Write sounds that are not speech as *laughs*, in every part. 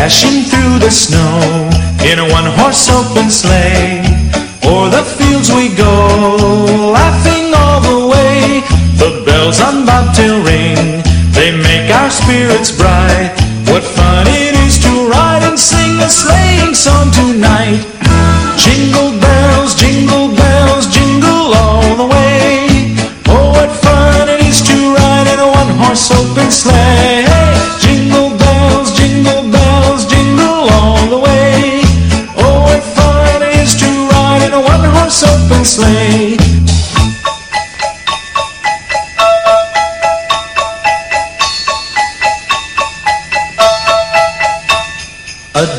dashing through the snow in a one horse open sleigh. O'er the fields we go, laughing all the way. The bells on bobtail ring, they make our spirits bright. What fun it is to ride and sing a sleighing song tonight. Jingle bells, jingle bells, jingle all the way. Oh, what fun it is to ride in a one horse open sleigh. A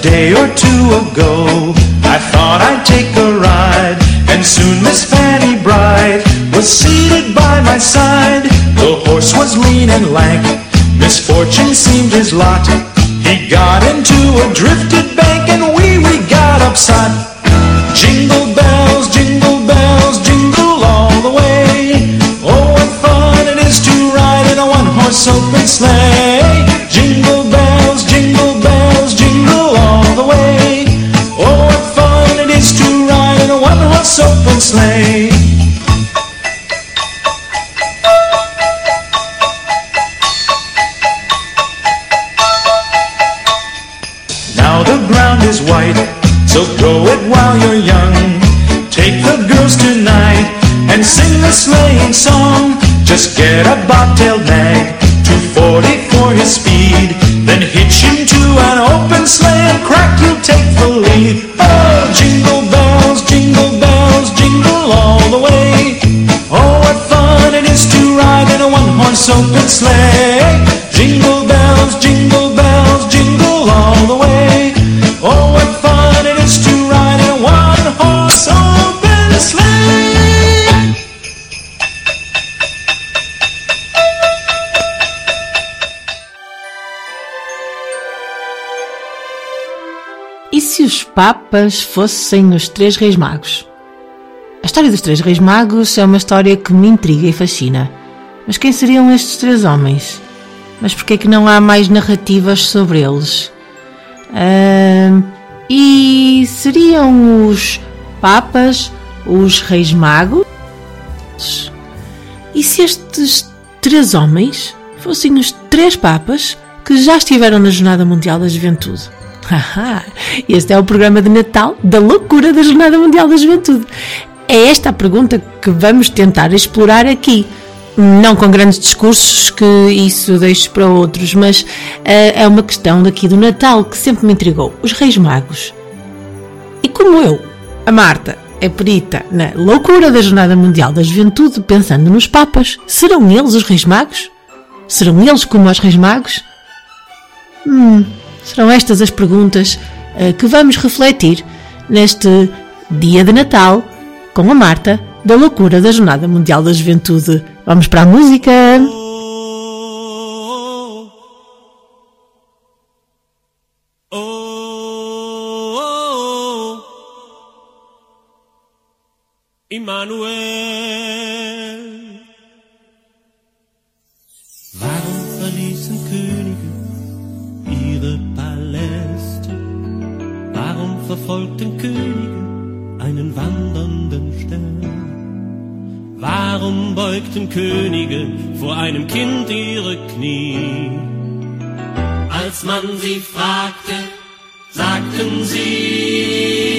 day or two ago, I thought I'd take a ride, and soon Miss Fanny Bright was seated by my side. The horse was lean and lank, misfortune seemed his lot. He got into a drifted bank, and we we got upset. One-horse open sleigh. Jingle bells, jingle bells, jingle all the way. Oh, what fun it is to ride in a one-horse open sleigh. Now the ground is white, so grow it while you're young. Take the girls tonight and sing the sleighing song. Just get a bobtailed papas fossem os três reis magos? A história dos três reis magos é uma história que me intriga e fascina. Mas quem seriam estes três homens? Mas porquê é que não há mais narrativas sobre eles? Ahn, e seriam os papas os reis magos? E se estes três homens fossem os três papas que já estiveram na Jornada Mundial da Juventude? Este é o programa de Natal da loucura da Jornada Mundial da Juventude. É esta a pergunta que vamos tentar explorar aqui. Não com grandes discursos, que isso deixo para outros, mas eh, é uma questão daqui do Natal que sempre me intrigou. Os Reis Magos. E como eu, a Marta, é perita na loucura da Jornada Mundial da Juventude, pensando nos Papas, serão eles os Reis Magos? Serão eles como os Reis Magos? Hum, serão estas as perguntas eh, que vamos refletir neste dia de Natal com a Marta da loucura da Jornada Mundial da Juventude. Vamos para a música! Oh, Immanuel. Warum verließen Könige verfolgten Könige einen wandernden Stern? Warum beugten Könige vor einem Kind ihre Knie? Als man sie fragte, sagten sie,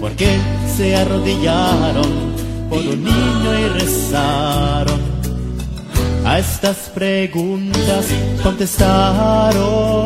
anges ¿Por qué se arrodillaron por un niño y rezaron? A estas preguntas contestaron.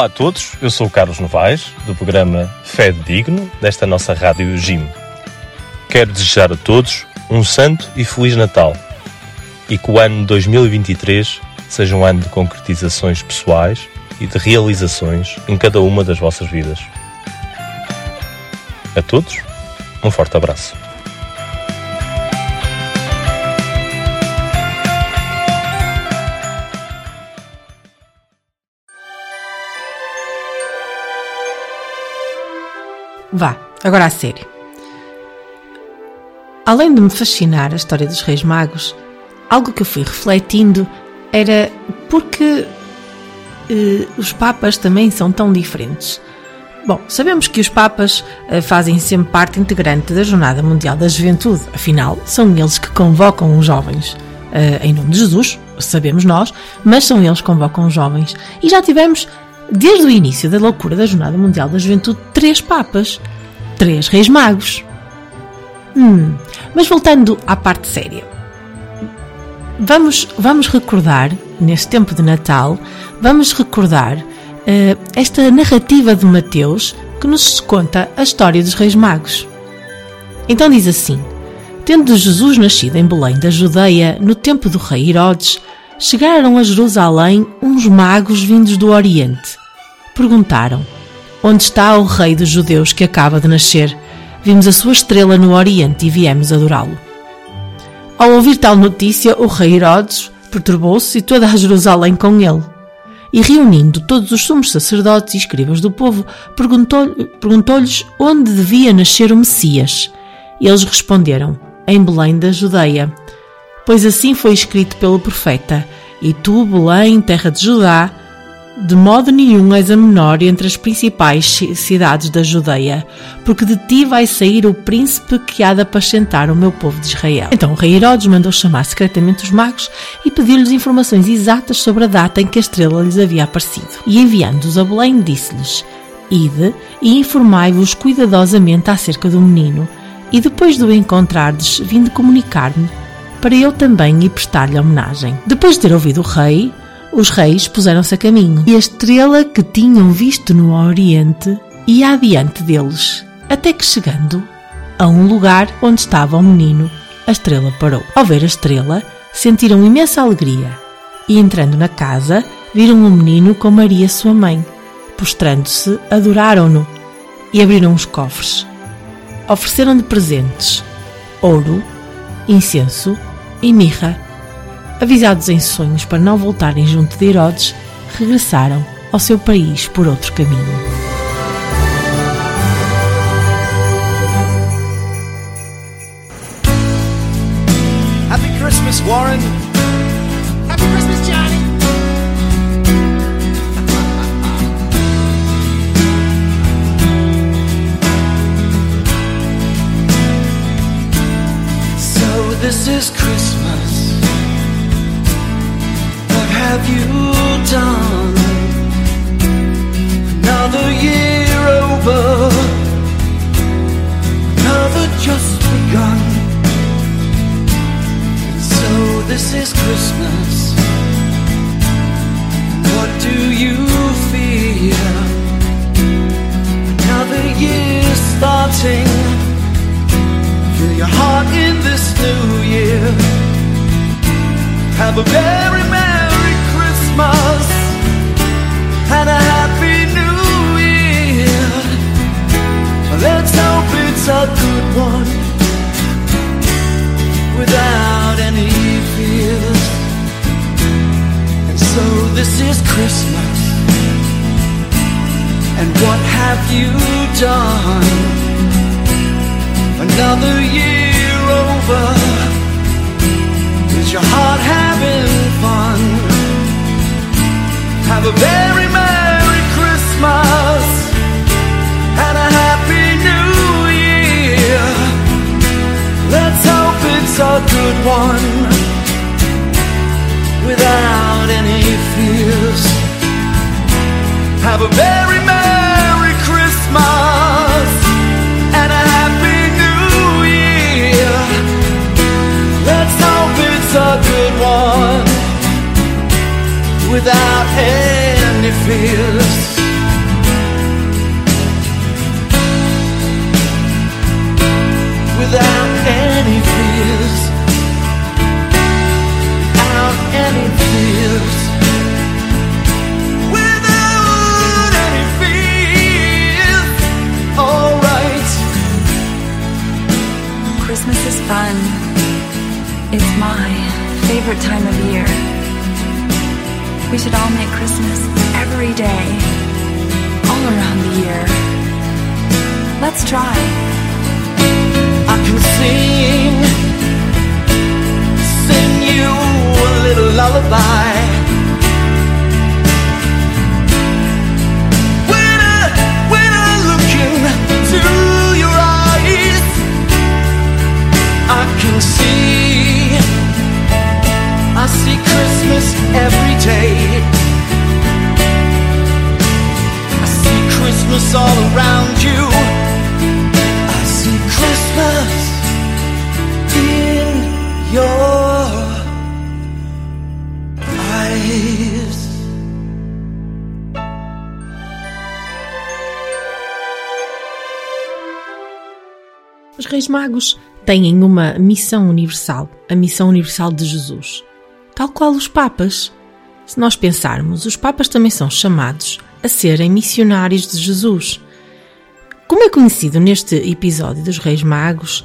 Olá a todos, eu sou o Carlos Novaes, do programa Fé Digno, desta nossa Rádio Jim. Quero desejar a todos um santo e feliz Natal e que o ano 2023 seja um ano de concretizações pessoais e de realizações em cada uma das vossas vidas. A todos, um forte abraço. Agora a sério. Além de me fascinar a história dos Reis Magos, algo que eu fui refletindo era porque eh, os Papas também são tão diferentes. Bom, sabemos que os Papas eh, fazem sempre parte integrante da Jornada Mundial da Juventude, afinal, são eles que convocam os jovens. eh, em nome de Jesus, sabemos nós, mas são eles que convocam os jovens. E já tivemos, desde o início da loucura da Jornada Mundial da Juventude, três Papas, três Reis Magos. Hum, mas voltando à parte séria. Vamos, vamos recordar, neste tempo de Natal, vamos recordar eh, esta narrativa de Mateus que nos conta a história dos Reis Magos. Então diz assim: Tendo Jesus nascido em Belém da Judeia, no tempo do rei Herodes, chegaram a Jerusalém uns magos vindos do Oriente. Perguntaram: Onde está o rei dos judeus que acaba de nascer? Vimos a sua estrela no Oriente e viemos adorá-lo. Ao ouvir tal notícia, o rei Herodes perturbou-se e toda a Jerusalém com ele. E reunindo todos os sumos sacerdotes e escribas do povo, perguntou- perguntou-lhes onde devia nascer o Messias. E eles responderam: Em Belém da Judeia. Pois assim foi escrito pelo profeta: E tu, Belém, terra de Judá, de modo nenhum és a menor entre as principais ci- cidades da Judeia, porque de ti vai sair o príncipe que há de apacentar o meu povo de Israel. Então o rei Herodes mandou chamar secretamente os magos e pediu-lhes informações exatas sobre a data em que a estrela lhes havia aparecido. E enviando-os a Belém, disse-lhes: Ide e informai-vos cuidadosamente acerca do menino, e depois de o encontrardes, vinde comunicar-me, para eu também ir prestar-lhe homenagem. Depois de ter ouvido o rei, os reis puseram-se a caminho, e a estrela que tinham visto no Oriente ia adiante deles, até que chegando a um lugar onde estava o menino, a estrela parou. Ao ver a estrela, sentiram imensa alegria, e entrando na casa, viram o menino com Maria, sua mãe. Prostrando-se, adoraram-no e abriram os cofres. Ofereceram-lhe presentes: ouro, incenso e mirra. Avisados em sonhos para não voltarem junto de Herodes, regressaram ao seu país por outro caminho. Happy Christmas, Warren. Happy Christmas, Johnny. so this is Christmas. You done? Another year over. Another just begun. So this is Christmas. What do you feel? Another year starting. Feel your heart in this new year. Have a very Christmas and a Happy New Year. Let's hope it's a good one without any fears. And so this is Christmas. And what have you done? Another year over. Is your heart having fun? Have a very Merry Christmas and a Happy New Year. Let's hope it's a good one without any fears. Have a very Merry Christmas and a Happy New Year. Let's hope it's a good one without fears. without any fears. Without any fears. Without any fears. Alright. Christmas is fun. It's my favorite time of year. We should all make Christmas day, all around the year. Let's try. I can sing, sing you a little lullaby. When I, when I look into your eyes, I can see, I see Christmas every day. Christmas all around you. I see Christmas in your eyes. Os Reis Magos têm uma missão universal, a missão universal de Jesus. Tal qual os Papas. Se nós pensarmos, os Papas também são chamados a serem missionários de Jesus. Como é conhecido neste episódio dos Reis Magos,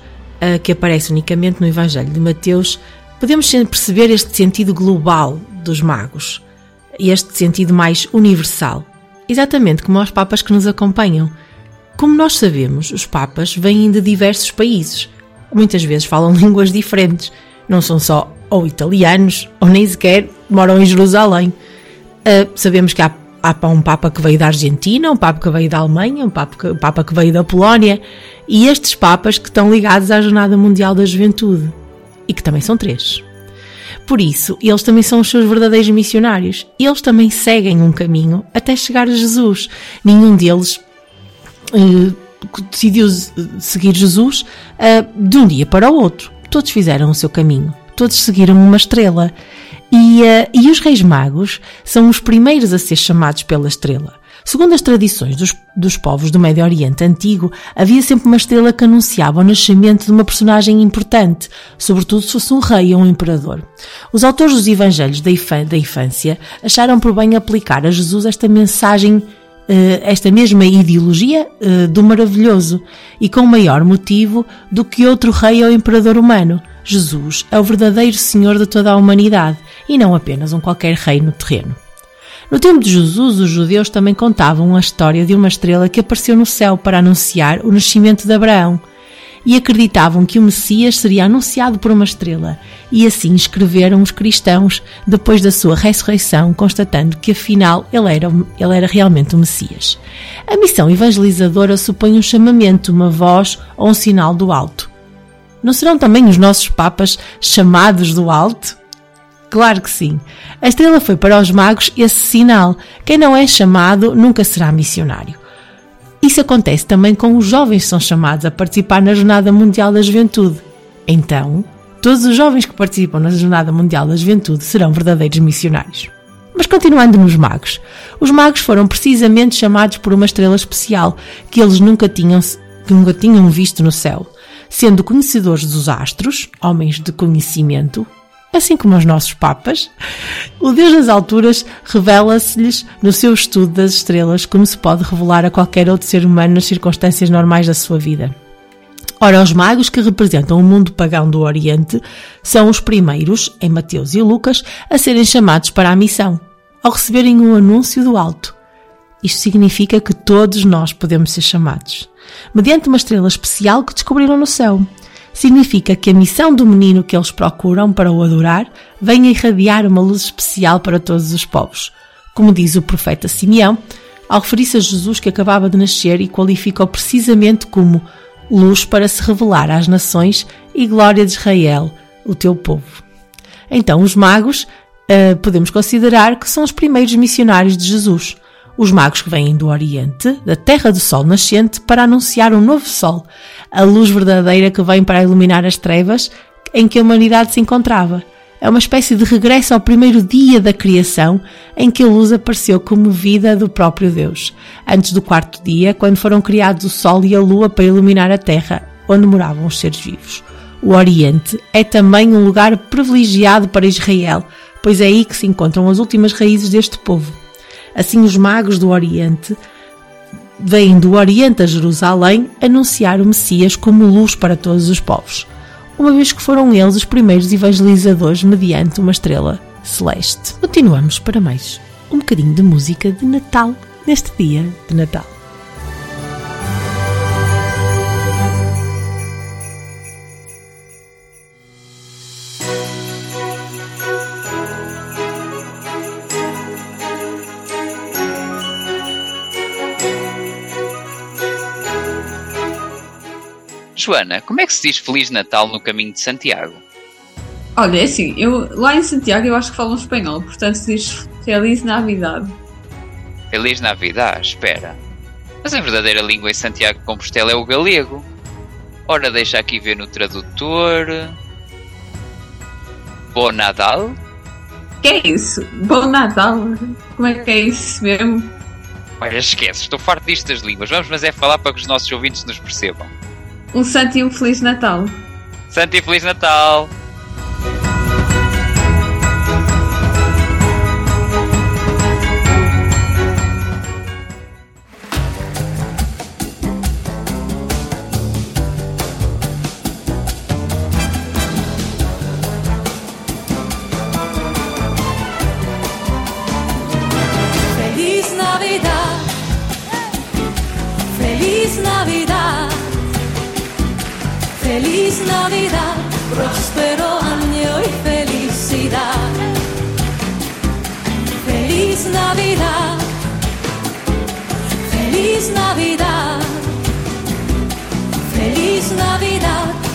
que aparece unicamente no Evangelho de Mateus, podemos perceber este sentido global dos magos, este sentido mais universal, exatamente como aos papas que nos acompanham. Como nós sabemos, os papas vêm de diversos países, muitas vezes falam *laughs* línguas diferentes, não são só ou italianos ou nem sequer moram em Jerusalém. Ah, sabemos que há, há um Papa que veio da Argentina, um Papa que veio da Alemanha, um Papa que, um Papa que veio da Polónia e estes Papas que estão ligados à Jornada Mundial da Juventude e que também são três. Por isso, eles também são os seus verdadeiros missionários. Eles também seguem um caminho até chegar a Jesus. Nenhum deles eh, decidiu seguir Jesus eh, de um dia para o outro. Todos fizeram o seu caminho. Todos seguiram uma estrela. E, eh, e os reis magos são os primeiros a ser chamados pela estrela. Segundo as tradições dos, dos povos do Médio Oriente Antigo, havia sempre uma estrela que anunciava o nascimento de uma personagem importante, sobretudo se fosse um rei ou um imperador. Os autores dos evangelhos da infância acharam por bem aplicar a Jesus esta mensagem eh, esta mesma ideologia eh, do maravilhoso e com maior motivo do que outro rei ou imperador humano. Jesus é o verdadeiro Senhor de toda a humanidade e não apenas um qualquer rei no terreno. No tempo de Jesus, os judeus também contavam a história de uma estrela que apareceu no céu para anunciar o nascimento de Abraão e acreditavam que o Messias seria anunciado por uma estrela, e assim escreveram os cristãos depois da sua ressurreição, constatando que afinal ele era, ele era realmente o Messias. A missão evangelizadora supõe um chamamento, uma voz ou um sinal do alto. Não serão também os nossos papas chamados do alto? Claro que sim. A estrela foi para os magos esse sinal. Quem não é chamado nunca será missionário. Isso acontece também com os jovens que são chamados a participar na Jornada Mundial da Juventude. Então, todos os jovens que participam na Jornada Mundial da Juventude serão verdadeiros missionários. Mas continuando nos magos. Os magos foram precisamente chamados por uma estrela especial que eles nunca tinham, que nunca tinham visto no céu. Sendo conhecedores dos astros, homens de conhecimento, assim como os nossos papas, o Deus das alturas revela-se-lhes no seu estudo das estrelas, como se pode revelar a qualquer outro ser humano nas circunstâncias normais da sua vida. Ora, os magos que representam o mundo pagão do Oriente são os primeiros, em Mateus e Lucas, a serem chamados para a missão, ao receberem um anúncio do alto. Isto significa que todos nós podemos ser chamados, mediante uma estrela especial que descobriram no céu. Significa que a missão do menino que eles procuram para o adorar vem irradiar uma luz especial para todos os povos. Como diz o profeta Simeão, ao referir-se a Jesus que acabava de nascer e qualificou precisamente como luz para se revelar às nações e glória de Israel, o teu povo. Então, os magos ah, podemos considerar que são os primeiros missionários de Jesus. Os magos que vêm do Oriente, da terra do sol nascente, para anunciar um novo sol, a luz verdadeira que vem para iluminar as trevas em que a humanidade se encontrava. É uma espécie de regresso ao primeiro dia da criação, em que a luz apareceu como vida do próprio Deus, antes do quarto dia, quando foram criados o Sol e a Lua para iluminar a Terra, onde moravam os seres vivos. O Oriente é também um lugar privilegiado para Israel, pois é aí que se encontram as últimas raízes deste povo. Assim, os magos do Oriente vêm do Oriente a Jerusalém anunciar o Messias como luz para todos os povos uma vez que foram eles os primeiros evangelizadores mediante uma estrela celeste. Continuamos para mais um bocadinho de música de Natal neste dia de Natal. Joana, como é que se diz Feliz Natal no caminho de Santiago? Olha, é assim, eu, lá em Santiago eu acho que falam espanhol, portanto se diz Feliz Navidade. Feliz Navidad, espera. Mas a verdadeira língua em Santiago de Compostela é o galego. Ora, deixa aqui ver no tradutor. Bom Nadal? Que é isso? Bom Natal? Como é que é isso mesmo? Olha, esquece, estou farto disto das línguas. Vamos, mas é falar para que os nossos ouvintes nos percebam. Um santo e um Feliz Natal. Santo e Feliz Natal!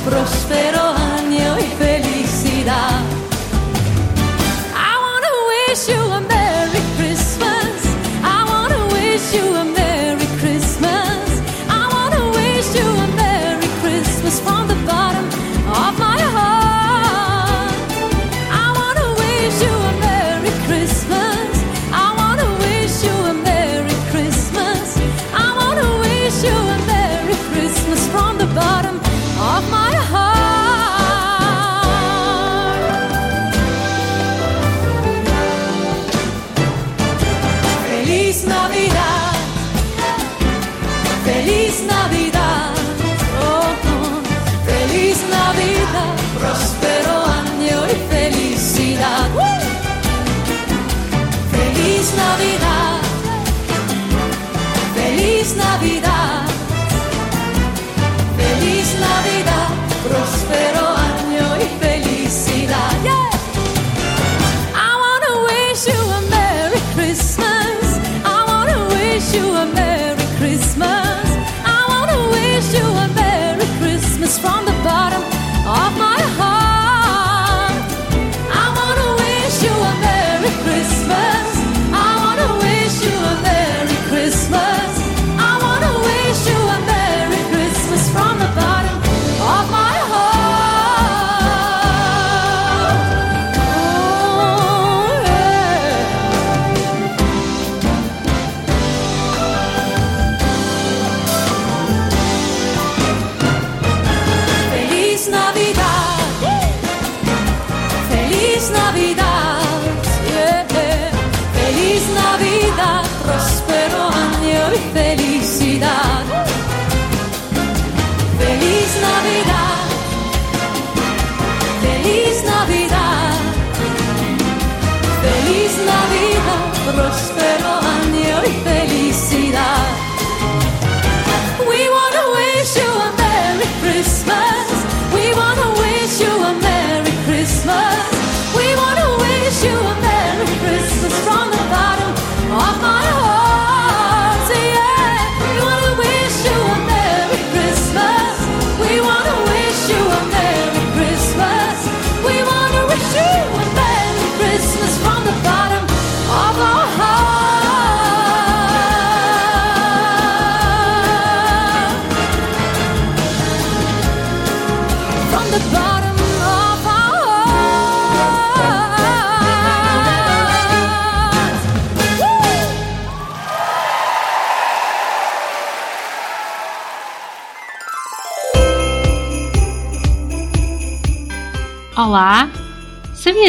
προσφέρω.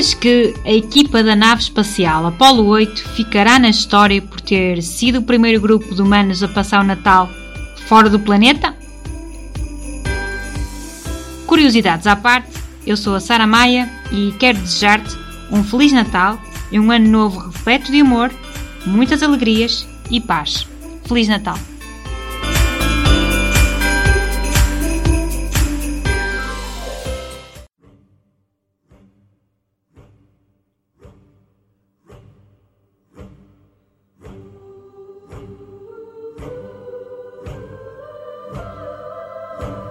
vez que a equipa da nave espacial Apollo 8 ficará na história por ter sido o primeiro grupo de humanos a passar o Natal fora do planeta? Curiosidades à parte, eu sou a Sara Maia e quero desejar-te um Feliz Natal e um ano novo repleto de amor, muitas alegrias e paz. Feliz Natal! Bye.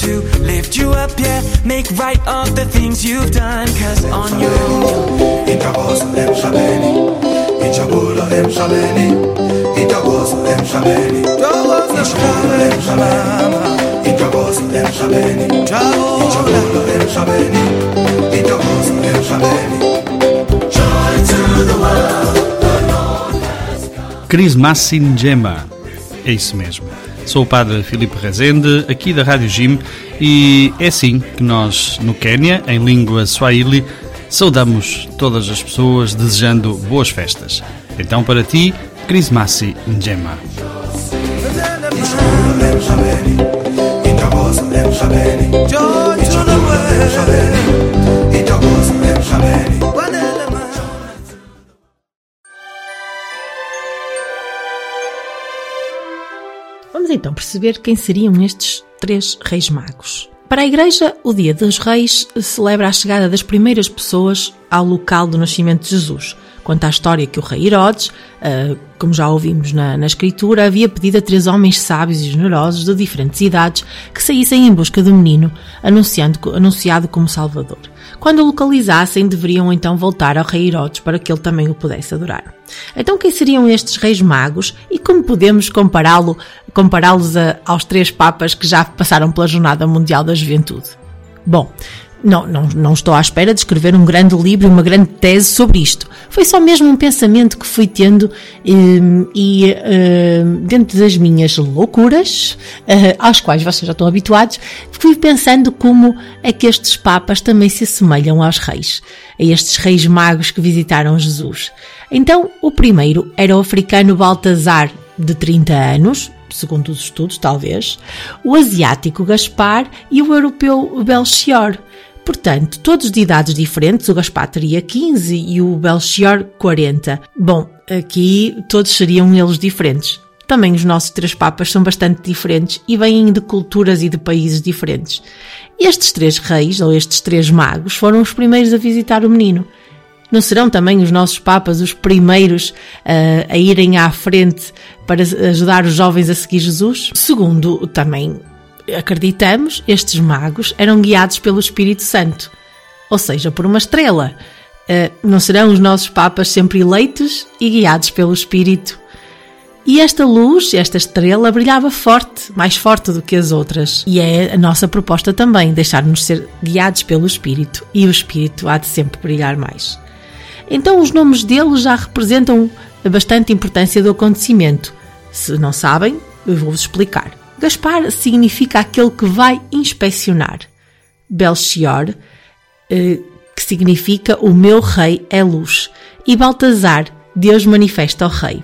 To lift you up, yeah, make right of the things you've done. Cause on your own. Itagoso em Shabeni, Ichabula em Shabeni, Itagoso em Shabeni, Itagoso em Shabeni, Itagoso em Shabeni, Ichabula em Shabeni, Itagoso em Shabeni. Joy to the world. Crismassi Njema. É isso mesmo. Sou o padre Filipe Rezende, aqui da Rádio Jim, e é assim que nós, no Quênia, em língua Swahili, saudamos todas as pessoas desejando boas festas. Então, para ti, Crismassi Njema. Em então perceber quem seriam estes três reis magos. Para a Igreja, o Dia dos Reis celebra a chegada das primeiras pessoas ao local do nascimento de Jesus. Quanto à história que o rei Herodes, ah, como já ouvimos na, na escritura, havia pedido a três homens sábios e generosos de diferentes idades que saíssem em busca do menino, anunciado como Salvador. Quando o localizassem, deveriam então voltar ao rei Herodes para que ele também o pudesse adorar. Então, quem seriam estes reis magos e como podemos compará-lo, compará-los aos três papas que já passaram pela Jornada Mundial da Juventude? Bom, não, não, não estou à espera de escrever um grande livro e uma grande tese sobre isto. Foi só mesmo um pensamento que fui tendo hum, e hum, dentro das minhas loucuras, eh, às quais vocês já estão habituados, fui pensando como é que estes papas também se assemelham aos reis, a estes reis magos que visitaram Jesus. Então, o primeiro era o africano Baltazar, de 30 anos, segundo os estudos, talvez, o asiático Gaspar e o europeu Belchior. Portanto, todos de idades diferentes, o Gaspar teria 15 e o Belchior 40. Bom, aqui todos seriam eles diferentes. Também os nossos três papas são bastante diferentes e vêm de culturas e de países diferentes. Estes três reis, ou estes três magos, foram os primeiros a visitar o menino. Não serão também os nossos papas os primeiros ah, a irem à frente para ajudar os jovens a seguir Jesus? Segundo, também acreditamos, estes magos eram guiados pelo Espírito Santo, ou seja, por uma estrela. Ah, não serão os nossos papas sempre eleitos e guiados pelo Espírito? E esta luz, esta estrela, brilhava forte, mais forte do que as outras. E é a nossa proposta também, deixar-nos ser guiados pelo Espírito. E o Espírito há de sempre brilhar mais. Então, os nomes deles já representam bastante importância do acontecimento. Se não sabem, eu vou-vos explicar. Gaspar significa aquele que vai inspecionar. Belchior, eh, que significa o meu rei é luz. E Baltazar, Deus manifesta ao rei.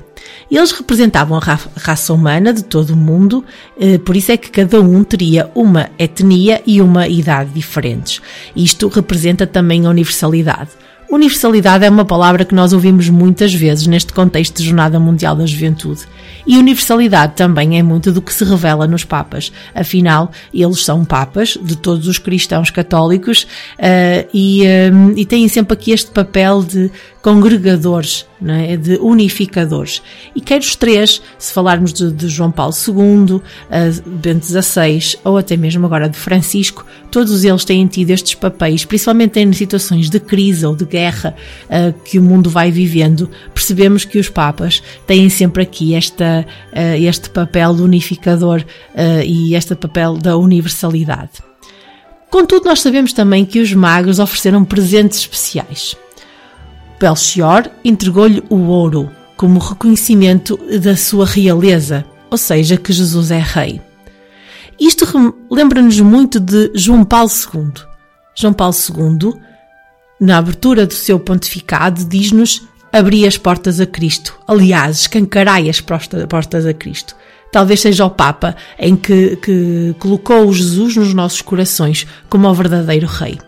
Eles representavam a ra- raça humana de todo o mundo, eh, por isso é que cada um teria uma etnia e uma idade diferentes. Isto representa também a universalidade. Universalidade é uma palavra que nós ouvimos muitas vezes neste contexto de Jornada Mundial da Juventude. E universalidade também é muito do que se revela nos Papas. Afinal, eles são Papas de todos os cristãos católicos eh, e, eh, e têm sempre aqui este papel de congregadores é? de unificadores. E quer os três, se falarmos de, de João Paulo II, uh, Bento XVI ou até mesmo agora de Francisco, todos eles têm tido estes papéis, principalmente em situações de crise ou de guerra uh, que o mundo vai vivendo, percebemos que os Papas têm sempre aqui esta, uh, este papel do unificador e este papel da universalidade. Contudo, nós sabemos também que os magos ofereceram presentes especiais. Belchior entregou-lhe o ouro como reconhecimento da sua realeza, ou seja, que Jesus é rei. Isto lembra-nos muito de João Paulo II. João Paulo II, na abertura do seu pontificado, diz-nos abri as portas a Cristo. Aliás, escancarai as portas a Cristo. Talvez seja o Papa em que, que colocou Jesus nos nossos corações como o verdadeiro Rei.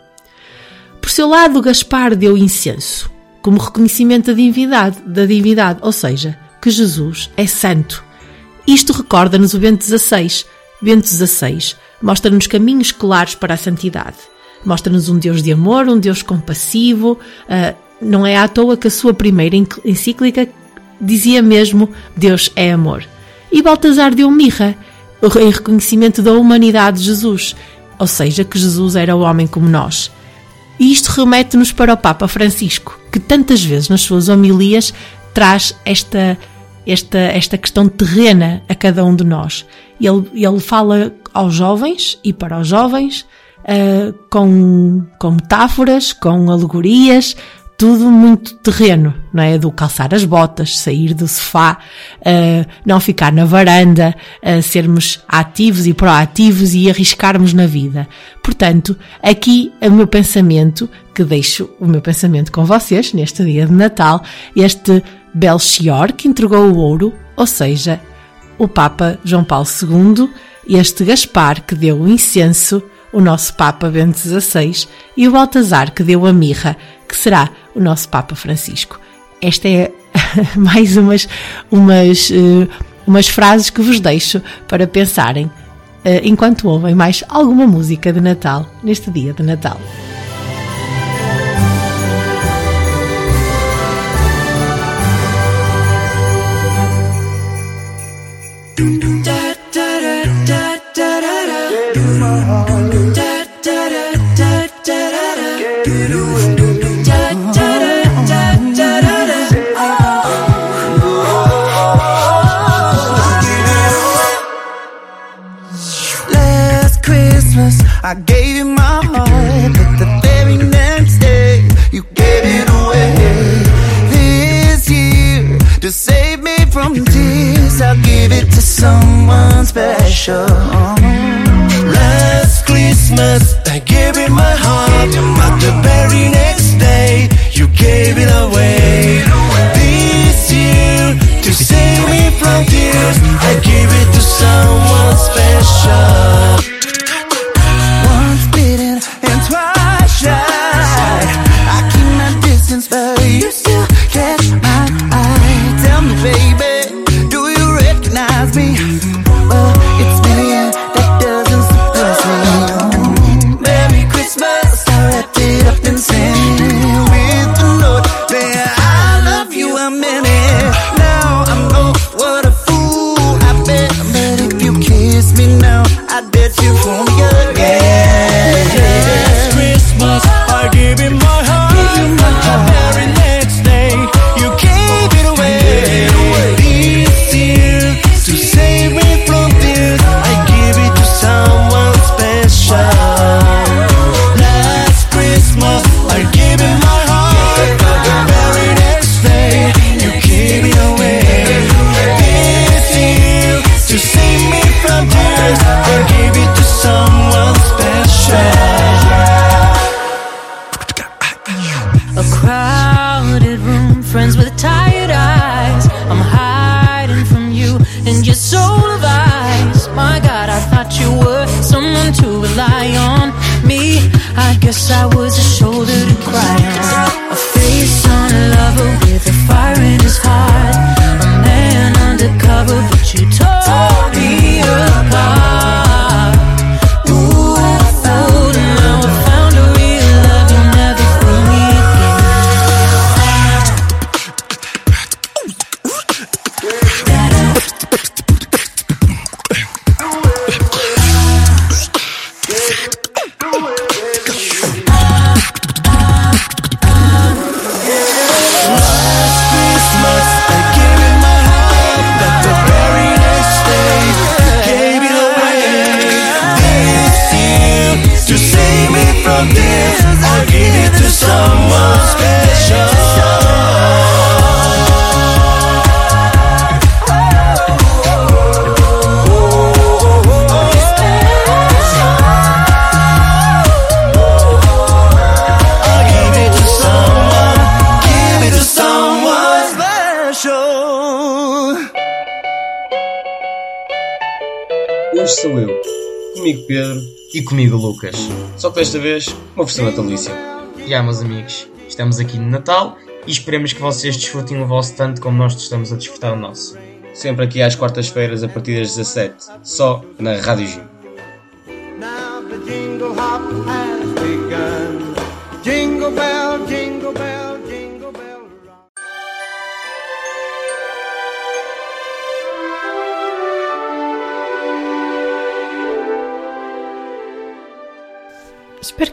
Por seu lado, Gaspar deu incenso como reconhecimento da divindade, da divindade, ou seja, que Jesus é santo. Isto recorda-nos o Bento XVI. Bento XVI mostra-nos caminhos claros para a santidade. Mostra-nos um Deus de amor, um Deus compassivo. Uh, não é à toa que a sua primeira encíclica dizia mesmo Deus é amor. E Baltasar deu mirra, em reconhecimento da humanidade de Jesus, ou seja, que Jesus era o homem como nós. E isto remete-nos para o Papa Francisco, que tantas vezes nas suas homilias traz esta, esta, esta questão terrena a cada um de nós. Ele, ele fala aos jovens e para os jovens uh, com, com metáforas, com alegorias, tudo muito terreno, não é? Do calçar as botas, sair do sofá, uh, não ficar na varanda, uh, sermos ativos e proativos e arriscarmos na vida. Portanto, aqui é o meu pensamento, que deixo o meu pensamento com vocês neste dia de Natal, este Belchior que entregou o ouro, ou seja, o Papa João Paulo II, este Gaspar que deu o incenso, o nosso Papa Bento XVI, e o Baltazar que deu a mirra, que será o nosso Papa Francisco. Esta é *laughs* mais umas, umas, uh, umas frases que vos deixo para pensarem uh, enquanto ouvem mais alguma música de Natal neste dia de Natal. Special. Last Christmas, desta vez, uma versão natalícia. Já, meus amigos, estamos aqui no Natal e esperemos que vocês desfrutem o vosso tanto como nós estamos a desfrutar o nosso. Sempre aqui às quartas-feiras a partir das 17, só na Rádio Gym.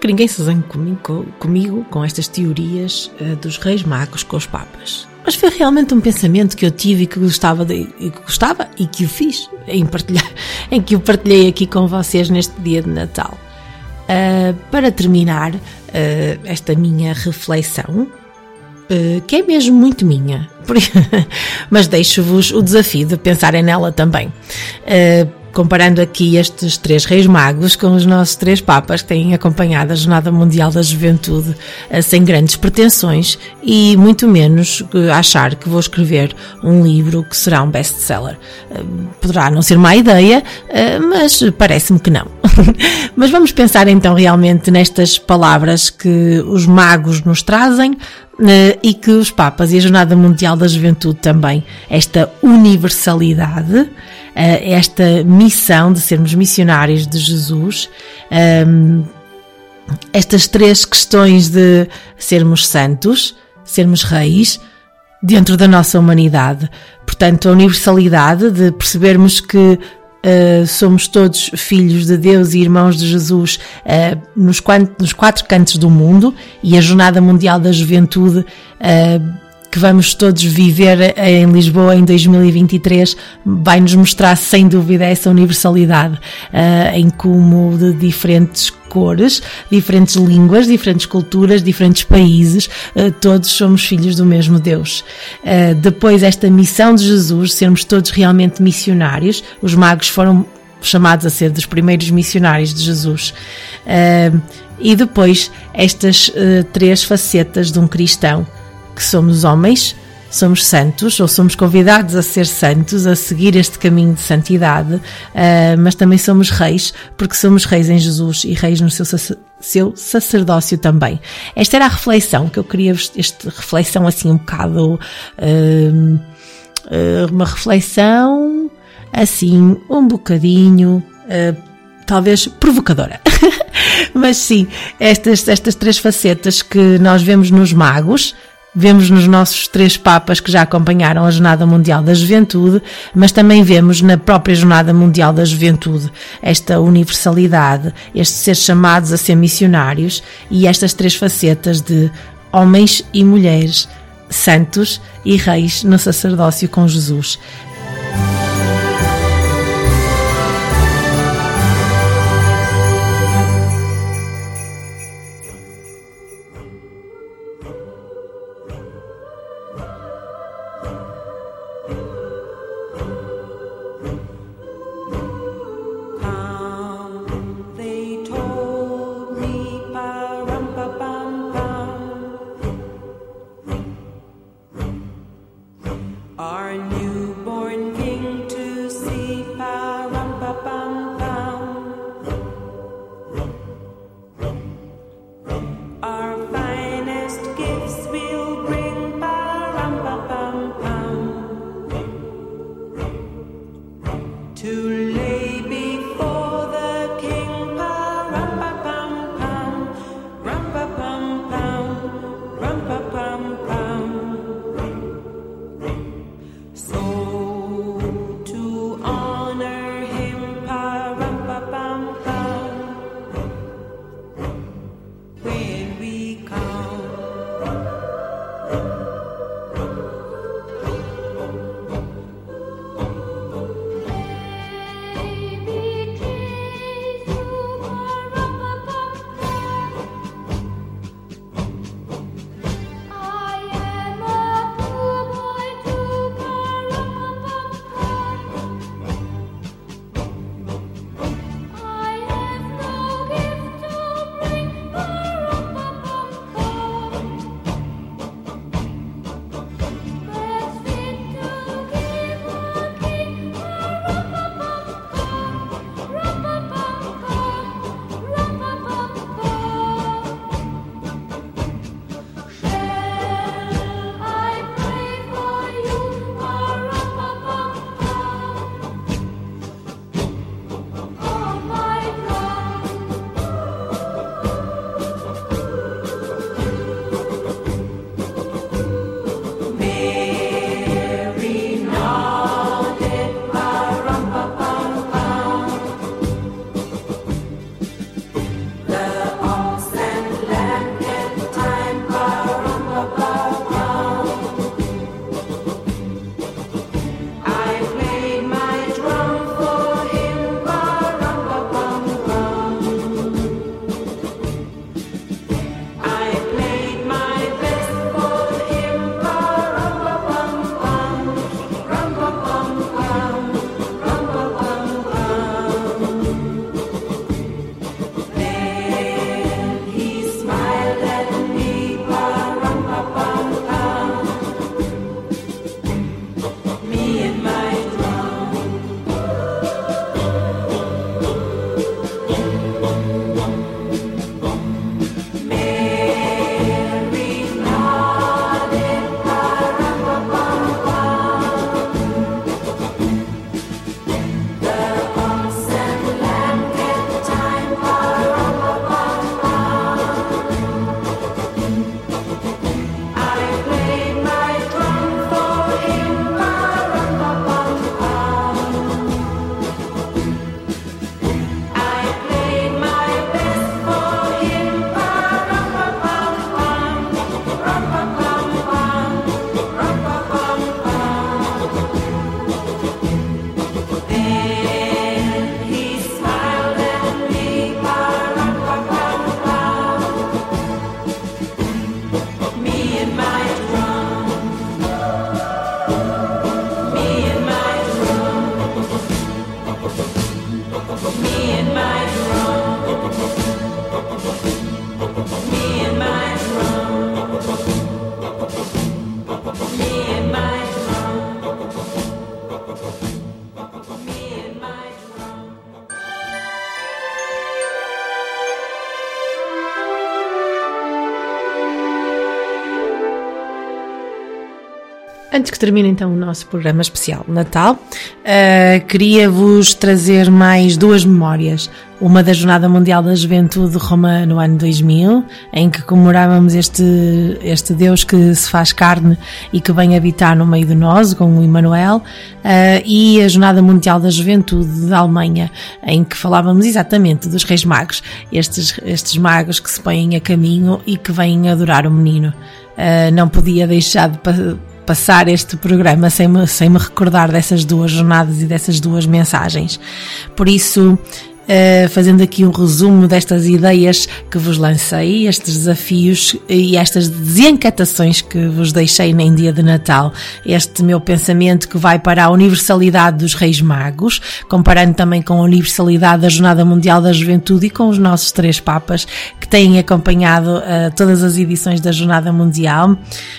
Ninguém se zangue comigo, comigo com estas teorias eh, dos reis magos com os papas. Mas foi realmente um pensamento que eu tive e que gostava, de, e que gostava e que o fiz em partilhar, *laughs* em que o partilhei aqui com vocês neste dia de Natal. Uh, para terminar uh, esta minha reflexão, uh, que é mesmo muito minha, *laughs* mas deixo-vos o desafio de pensarem nela também. Comparando aqui estes três reis magos com os nossos três papas que têm acompanhado a Jornada Mundial da Juventude sem grandes pretensões e muito menos achar que vou escrever um livro que será um best-seller. Poderá não ser má ideia, mas parece-me que não. *laughs* Mas vamos pensar então realmente nestas palavras que os magos nos trazem e que os Papas e a Jornada Mundial da Juventude também, esta universalidade, esta missão de sermos missionários de Jesus, estas três questões de sermos santos, sermos reis, dentro da nossa humanidade. Portanto, a universalidade de percebermos que Uh, somos todos filhos de Deus e irmãos de Jesus uh, nos, nos, quatro cantos do mundo e a Jornada Mundial da Juventude uh, que vamos todos viver em Lisboa em 2023 vai nos mostrar sem dúvida essa universalidade em como de diferentes cores, diferentes línguas, diferentes culturas, diferentes países, todos somos filhos do mesmo Deus. Depois, esta missão de Jesus, sermos todos realmente missionários, os magos foram chamados a ser dos primeiros missionários de Jesus. E depois, estas três facetas de um cristão, que somos homens, somos santos, ou somos convidados a ser santos, a seguir este caminho de santidade, uh, mas também somos reis, porque somos reis em Jesus e reis no seu, seu sacerdócio também. Esta era a reflexão que eu queria, esta reflexão assim um bocado, uh, uh, uma reflexão assim um bocadinho, talvez provocadora. *laughs* mas sim, estas, estas três facetas que nós vemos nos magos, Vemos nos nossos três papas que já acompanharam a Jornada Mundial da Juventude, mas também vemos na própria Jornada Mundial da Juventude esta universalidade, este ser chamados a ser missionários e estas três facetas de homens e mulheres, santos e reis no sacerdócio com Jesus. Antes que termine então o nosso programa especial Natal, uh, queria-vos trazer mais duas memórias. Uma da Jornada Mundial da Juventude de Roma no ano 2000, em que comemorávamos este, este Deus que se faz carne e que vem habitar no meio de nós, com o Emmanuel, uh, e a Jornada Mundial da Juventude da Alemanha, em que falávamos exatamente dos Reis Magos, estes, estes magos que se põem a caminho e que vêm adorar o menino. Uh, não podia deixar de passar este programa sem me, sem me recordar dessas duas jornadas e dessas duas mensagens. Por isso, fazendo aqui um resumo destas ideias que vos lancei, estes desafios e estas desencatações que vos deixei nem dia de Natal. Este meu pensamento que vai para a universalidade dos Reis Magos, comparando também com a universalidade da Jornada Mundial da Juventude e com os nossos três Papas que têm acompanhado uh, todas as edições da Jornada Mundial.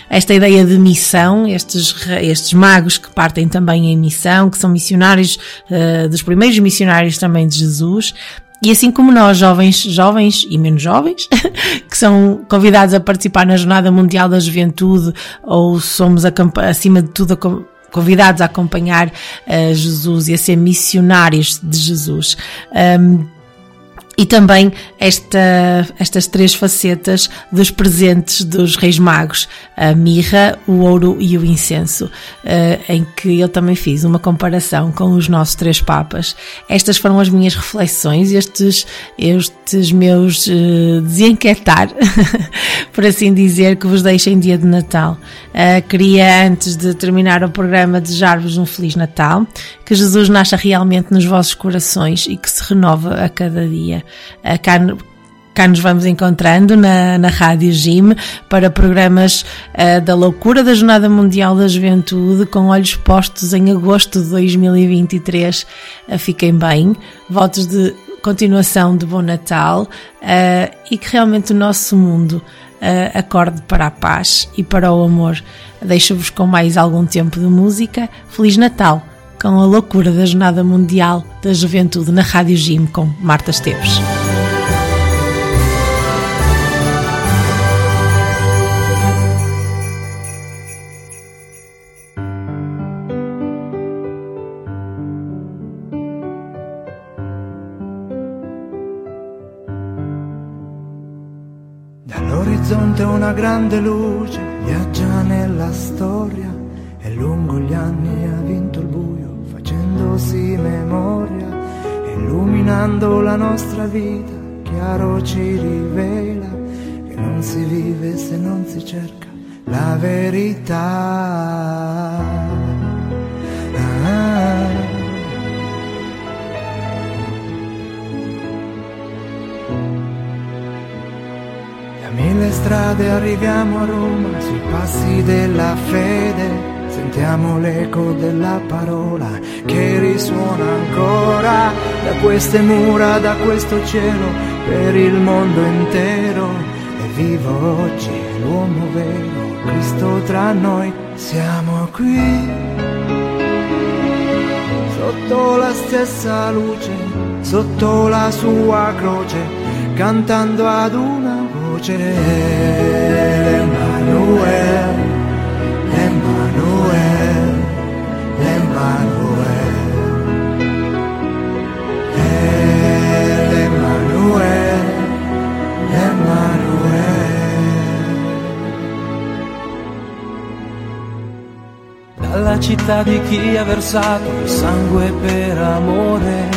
Esta ideia de missão, estes, estes magos que partem também em missão, que são missionários, uh, dos primeiros missionários também de Jesus e assim como nós, jovens, jovens e menos jovens, *laughs* que são convidados a participar na Jornada Mundial da Juventude, ou somos, acima de tudo, convidados a acompanhar uh, Jesus e a ser missionários de Jesus. Um, e também esta, estas três facetas dos presentes dos Reis Magos, a mirra, o ouro e o incenso, eh, em que eu também fiz uma comparação com os nossos três papas. Estas foram as minhas reflexões, estes, estes meus uh, desenquetar, *laughs* por assim dizer, que vos deixo em dia de Natal. Uh, queria, antes de terminar o programa, desejar-vos um Feliz Natal, que Jesus nasça realmente nos vossos corações e que se renova a cada dia. Uh, cá, cá nos vamos encontrando na, na Rádio Jim para programas uh, da loucura da Jornada Mundial da Juventude com olhos postos em agosto de 2023. Uh, fiquem bem, votos de continuação de Bom Natal uh, e que realmente o nosso mundo acorde para a paz e para o amor. Deixo-vos com mais algum tempo de música. Feliz Natal! Com a loucura da Jornada Mundial da Juventude na Rádio Jim com Marta Esteves. Dall'orizzonte una grande luce viaggia nella storia e lungo gli anni ha vinto il buio facendosi memoria, illuminando la nostra vita, chiaro ci rivela che non si vive se non si cerca la verità. Ah. Da mille strade arriviamo a Roma sui passi della fede. Sentiamo l'eco della parola che risuona ancora da queste mura, da questo cielo, per il mondo intero. E vivo oggi l'uomo vero, Cristo tra noi, siamo qui. Sotto la stessa luce, sotto la sua croce, cantando ad una voce. Emanuele, città di chi ha versato il sangue per amore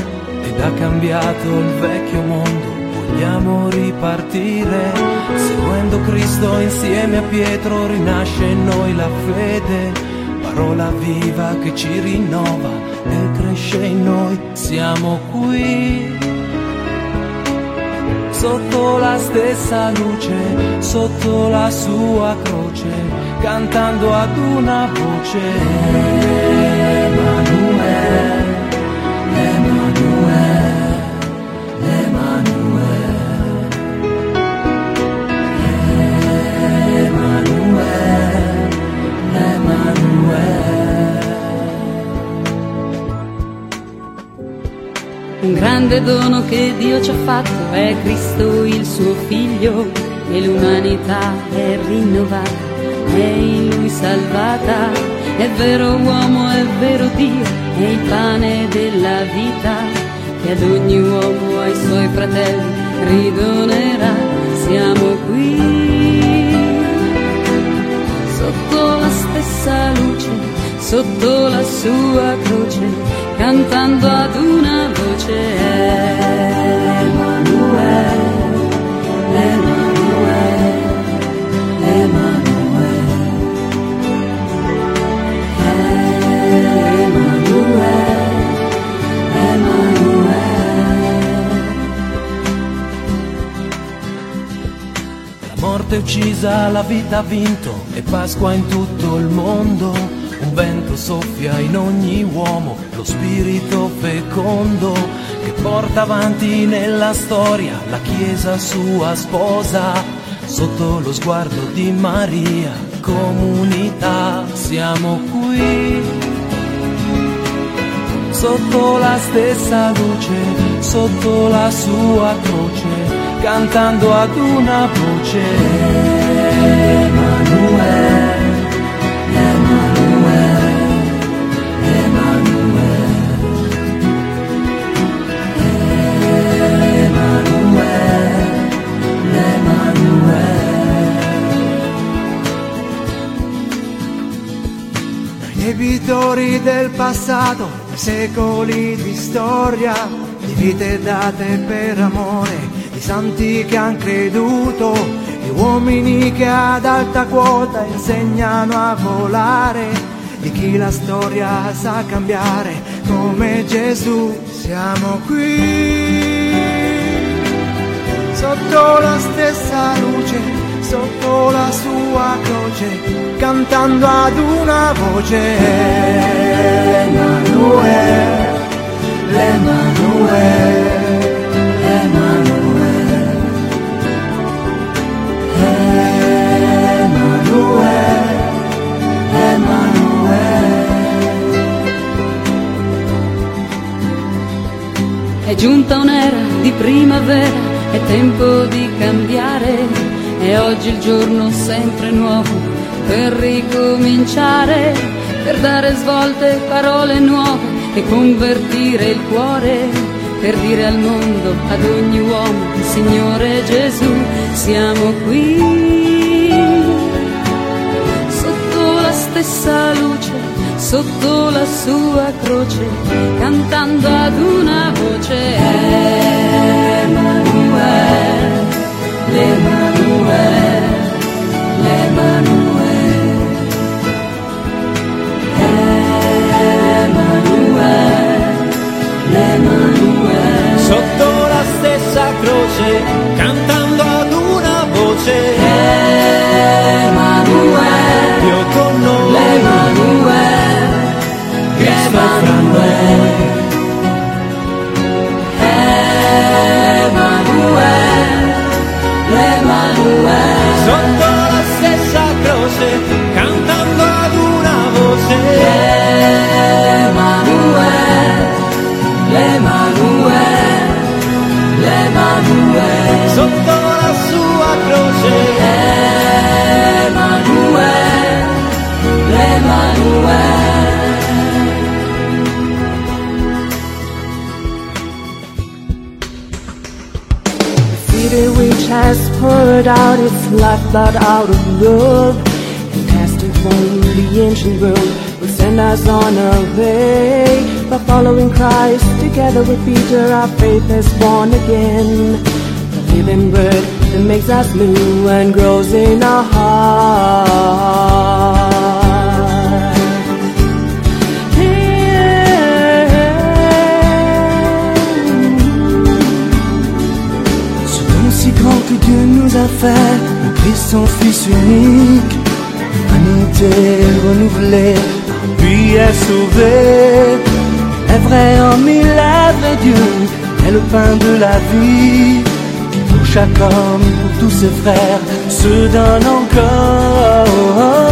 ed ha cambiato il vecchio mondo, vogliamo ripartire. Seguendo Cristo insieme a Pietro rinasce in noi la fede, parola viva che ci rinnova e cresce in noi. Siamo qui sotto la stessa luce, sotto la sua croce, cantando ad una voce. Grande dono che Dio ci ha fatto è Cristo il suo figlio e l'umanità è rinnovata, è in lui salvata È vero uomo, è vero Dio, è il pane della vita che ad ogni uomo, ai suoi fratelli, ridonerà. Siamo qui sotto la stessa luce, sotto la sua croce, cantando ad una voce. Emanuele, Emanuele, Emanuele, Emanuele, La morte è uccisa, la vita ha vinto e Pasqua in tutto il mondo. Un vento soffia in ogni uomo, lo spirito fecondo che porta avanti nella storia la Chiesa sua sposa. Sotto lo sguardo di Maria, comunità, siamo qui. Sotto la stessa luce, sotto la sua croce, cantando ad una voce. Emanuele, Debitori del passato, secoli di storia, di vite date per amore, di santi che han creduto, di uomini che ad alta quota insegnano a volare, di chi la storia sa cambiare come Gesù. Siamo qui sotto la stessa luce, sotto la sua croce, cantando ad una voce. Emanuele, l'Emanuele, Emanuele, Emanuele, Emanuele. È giunta un'era di primavera, è tempo di cambiare, è oggi il giorno sempre nuovo per ricominciare, per dare svolte, parole nuove e convertire il cuore, per dire al mondo, ad ogni uomo, Signore Gesù, siamo qui, sotto la stessa luce, sotto la sua croce, cantando ad una voce. Emanuele, l'Emanuele, away. Out of love and cast it from the ancient world will send us on our way. By following Christ together with Peter, our faith is born again. The living word that makes us new and grows in our heart. Ce don si grand que Christ son Fils unique, humanité renouvelée, puis est sauvée. Est vrai en mille êtres et Dieu est le pain de la vie. Pour chaque homme, pour tous ses frères, se donne encore.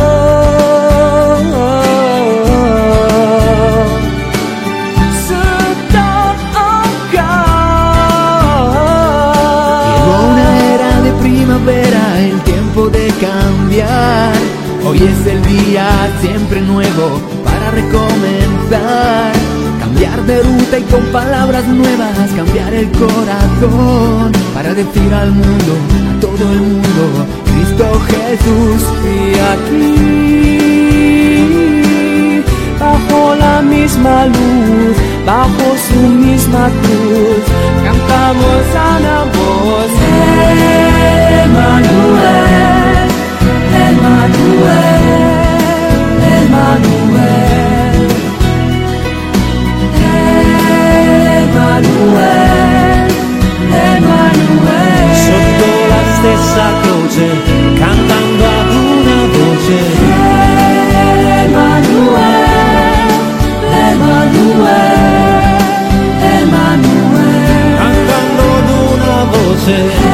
Y con palabras nuevas, cambiar el corazón para decir al mundo, a todo el mundo, Cristo Jesús. Y aquí, bajo la misma luz, bajo su misma cruz, cantamos a la voz. Emmanuel, Emmanuel, Emmanuel. Emanuele, Emanuele. Sotto la stessa croce, cantando ad una voce. Emanuele, Emanuele, Emanuele. Cantando ad una voce.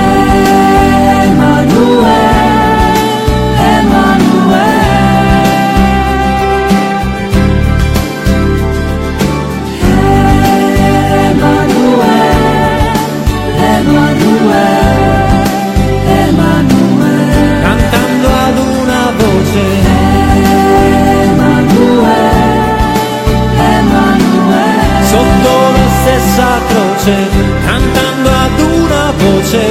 Croce, cantando ad una voce.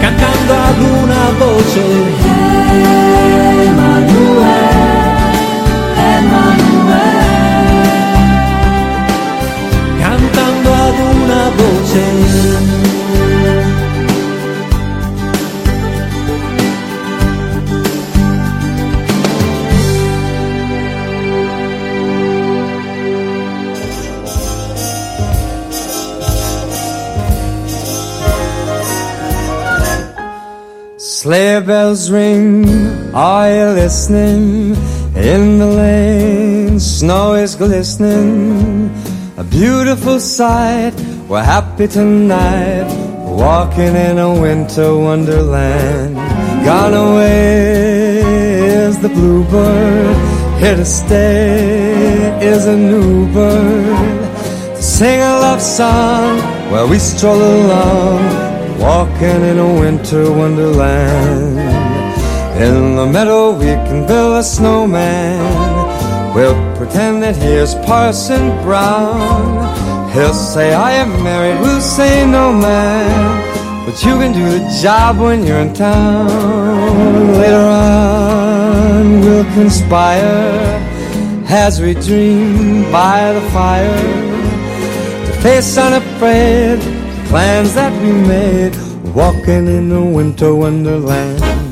Cantando ad una voce. Cantando ad una voce. Sleigh bells ring, are you listening? In the lane, snow is glistening. A beautiful sight, we're happy tonight. Walking in a winter wonderland. Gone away is the bluebird. Here to stay is a new bird. Sing a love song while we stroll along. Walking in a winter wonderland. In the meadow we can build a snowman. We'll pretend that here's Parson Brown. He'll say, I am married, we'll say no man. But you can do the job when you're in town. Later on, we'll conspire as we dream by the fire to face unafraid plans that we made. Walking in a winter wonderland.